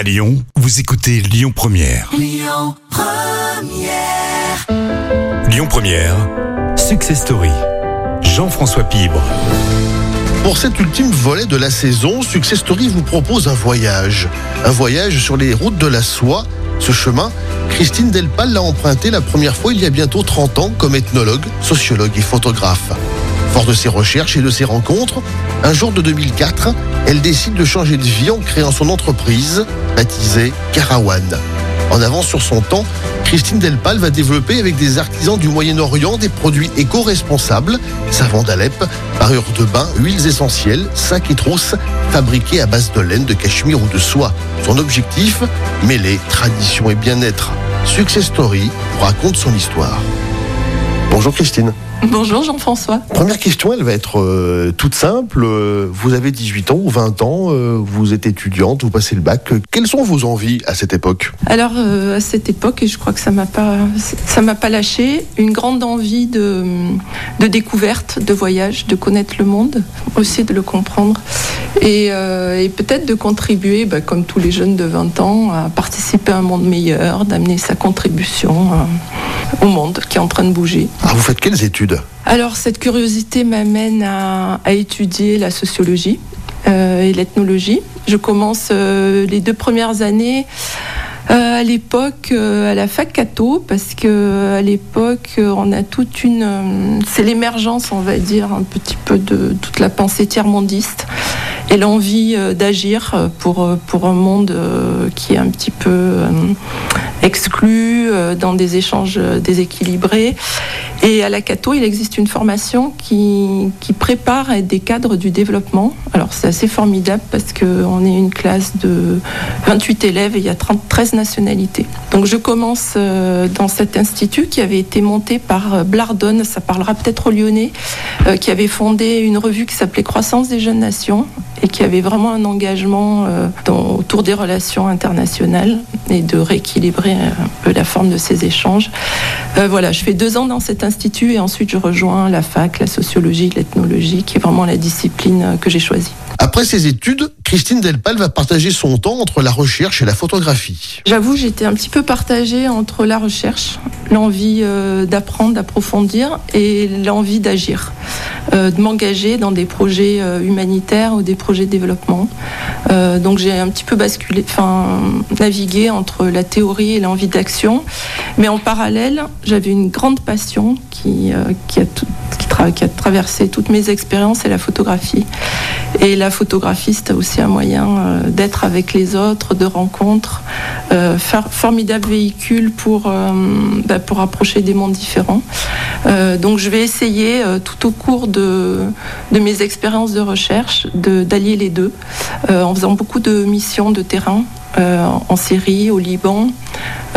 À Lyon, vous écoutez Lyon Première. Lyon Lyon Première, Success Story. Jean-François Pibre. Pour cet ultime volet de la saison, Success Story vous propose un voyage. Un voyage sur les routes de la soie. Ce chemin, Christine Delpal l'a emprunté la première fois il y a bientôt 30 ans comme ethnologue, sociologue et photographe. Fort de ses recherches et de ses rencontres, un jour de 2004, elle décide de changer de vie en créant son entreprise, baptisée Carawan. En avance sur son temps, Christine Delpal va développer avec des artisans du Moyen-Orient des produits éco-responsables, savons d'Alep, parures de bain, huiles essentielles, sacs et trousses, fabriqués à base de laine, de cachemire ou de soie. Son objectif Mêler tradition et bien-être. Success Story raconte son histoire. Bonjour Christine. Bonjour Jean-François. Première question, elle va être euh, toute simple. Euh, vous avez 18 ans ou 20 ans, euh, vous êtes étudiante, vous passez le bac. Quelles sont vos envies à cette époque? Alors euh, à cette époque, et je crois que ça m'a pas, ça m'a pas lâché, une grande envie de, de découverte, de voyage, de connaître le monde, aussi de le comprendre, et, euh, et peut-être de contribuer, bah, comme tous les jeunes de 20 ans, à participer à un monde meilleur, d'amener sa contribution euh, au monde qui est en train de bouger. Ah, Vous faites quelles études? Alors cette curiosité m'amène à, à étudier la sociologie euh, et l'ethnologie. Je commence euh, les deux premières années euh, à l'époque à la fac Cato parce que à l'époque on a toute une c'est l'émergence on va dire un petit peu de toute la pensée tiers-mondiste et l'envie euh, d'agir euh, pour euh, pour un monde qui est un petit peu exclu dans des échanges déséquilibrés et à la Cato il existe une formation qui prépare des cadres du développement alors c'est assez formidable parce que on est une classe de 28 élèves et il y a 30, 13 nationalités. Donc je commence euh, dans cet institut qui avait été monté par euh, Blardone, ça parlera peut-être aux Lyonnais, euh, qui avait fondé une revue qui s'appelait Croissance des jeunes nations et qui avait vraiment un engagement autour des relations internationales et de rééquilibrer un peu la forme de ces échanges. Voilà, je fais deux ans dans cet institut et ensuite je rejoins la fac, la sociologie, l'ethnologie, qui est vraiment la discipline que j'ai choisie. Après ses études, Christine Delpal va partager son temps entre la recherche et la photographie. J'avoue, j'étais un petit peu partagée entre la recherche, l'envie euh, d'apprendre, d'approfondir et l'envie d'agir, de m'engager dans des projets euh, humanitaires ou des projets de développement. Euh, donc j'ai un petit peu basculé, enfin navigué entre la théorie et l'envie d'action. Mais en parallèle, j'avais une grande passion qui, euh, qui, a tout- tra- qui a traversé toutes mes expériences, c'est la photographie. Et la photographie, c'est aussi un moyen euh, d'être avec les autres, de rencontres, euh, formidable véhicule pour, euh, bah, pour approcher des mondes différents. Euh, donc je vais essayer euh, tout au cours de, de mes expériences de recherche d'allier les deux, euh, en faisant beaucoup de missions de terrain. Euh, en Syrie, au Liban,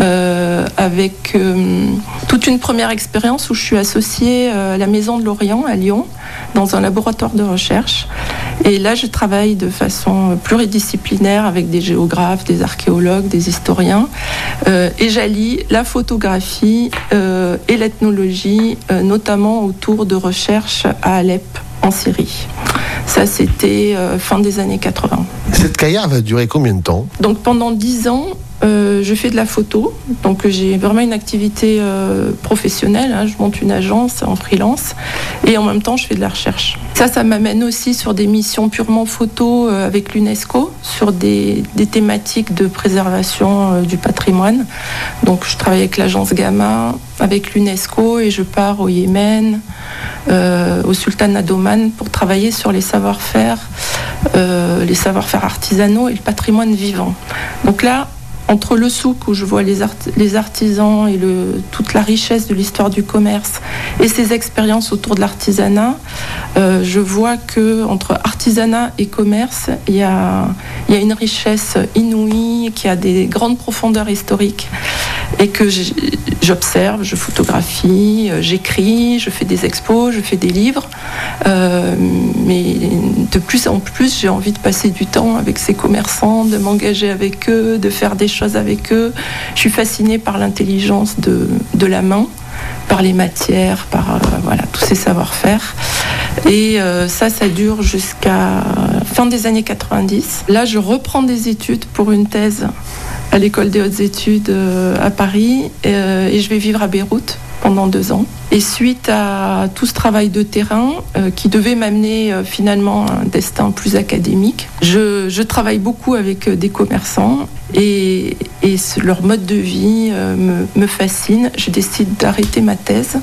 euh, avec euh, toute une première expérience où je suis associée à la Maison de l'Orient à Lyon, dans un laboratoire de recherche. Et là, je travaille de façon pluridisciplinaire avec des géographes, des archéologues, des historiens. Et j'allie la photographie et l'ethnologie, notamment autour de recherches à Alep, en Syrie. Ça, c'était fin des années 80. Cette carrière va durer combien de temps? Donc pendant dix ans, euh, je fais de la photo. Donc j'ai vraiment une activité euh, professionnelle. hein. Je monte une agence en freelance et en même temps je fais de la recherche. Ça, ça m'amène aussi sur des missions purement photo euh, avec l'UNESCO sur des, thématiques de préservation du patrimoine. Donc je travaille avec l'agence Gamma, avec l'UNESCO et je pars au Yémen, au Sultanat d'Oman pour travailler sur les savoir-faire, les savoir-faire artisanaux et le patrimoine vivant. Donc là, entre le souk où je vois les, les artisans et toute la richesse de l'histoire du commerce et ces expériences autour de l'artisanat, euh, je vois que entre artisanat et commerce, il y a, il y a une richesse inouïe qui a des grandes profondeurs historiques et que j'observe, je photographie, euh, j'écris, je fais des expos, je fais des livres. Euh, mais de plus en plus, j'ai envie de passer du temps avec ces commerçants, de m'engager avec eux, de faire des choses avec eux. Je suis fascinée par l'intelligence de, la main, par les matières, par euh, voilà, tous ces savoir-faire. Et ça, ça dure jusqu'à fin des années 90. Là, je reprends des études pour une thèse à l'école des hautes études euh, à Paris euh, et je vais vivre à Beyrouth pendant deux ans. Et suite à tout ce travail de terrain euh, qui devait m'amener finalement à un destin plus académique, je, travaille beaucoup avec des commerçants et, leur mode de vie me, me, fascine. Je décide d'arrêter ma thèse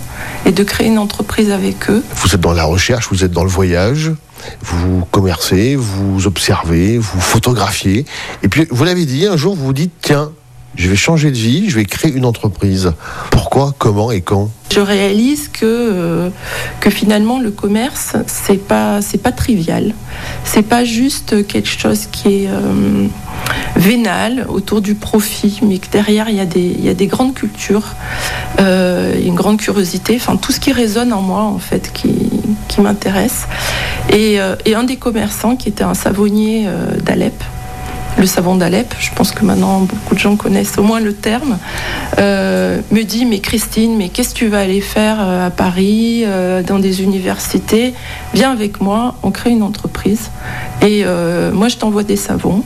et de créer une entreprise avec eux. Vous êtes dans la recherche, vous êtes dans le voyage vous commercez, vous observez, vous photographiez. Et puis, vous l'avez dit, un jour, vous vous dites, tiens, je vais changer de vie, je vais créer une entreprise. Pourquoi, comment et quand? Je réalise que, euh, que finalement le commerce, c'est pas pas trivial. C'est pas juste quelque chose qui est euh, vénal autour du profit, mais que derrière il y a des, y a des grandes cultures, euh, une grande curiosité, enfin tout ce qui résonne en moi en fait, qui, qui m'intéresse. Et, et, un des commerçants qui était un savonnier d'Alep, le savon d'Alep, je pense que maintenant beaucoup de gens connaissent au moins le terme, euh, me dit mais Christine, mais qu'est-ce que tu vas aller faire euh, à Paris, euh, dans des universités? Viens avec moi, on crée une entreprise et moi je t'envoie des savons.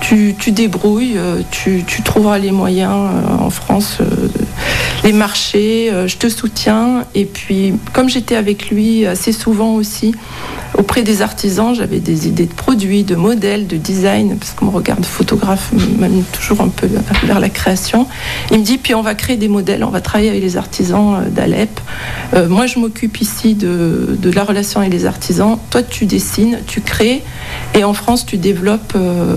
Tu, débrouilles, tu, trouveras les moyens en France, les marchés, je te soutiens. Et puis, comme j'étais avec lui assez souvent aussi, auprès des artisans, j'avais des idées de produits, de modèles, de design, parce que mon regard de photographe m'amène toujours un peu vers la création. Il me dit, puis on va créer des modèles, on va travailler avec les artisans euh, d'Alep. Euh, moi, je m'occupe ici de, la relation avec les artisans. Toi, tu dessines, tu crées, et en France, tu développes euh,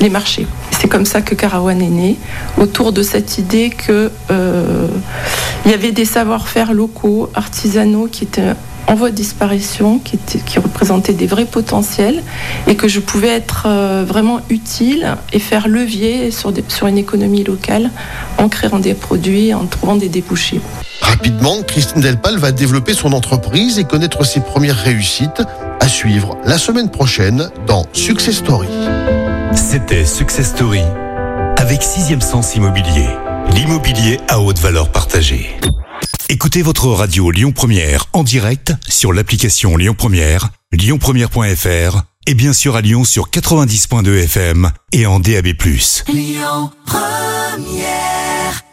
les marchés. C'est comme ça que Carawan est né, autour de cette idée qu'il il y avait des savoir-faire locaux, artisanaux, qui étaient en voie de disparition, qui, représentait des vrais potentiels, et que je pouvais être euh, vraiment utile et faire levier sur, sur une économie locale en créant des produits, en trouvant des débouchés. Rapidement, Christine Delpal va développer son entreprise et connaître ses premières réussites à suivre la semaine prochaine dans Success Story. C'était Success Story avec Sixième Sens Immobilier, l'immobilier à haute valeur partagée. Écoutez votre radio Lyon Première en direct sur l'application Lyon Première, lyonpremière.fr et bien sûr à Lyon sur 90.2 FM et en DAB+. Lyon Première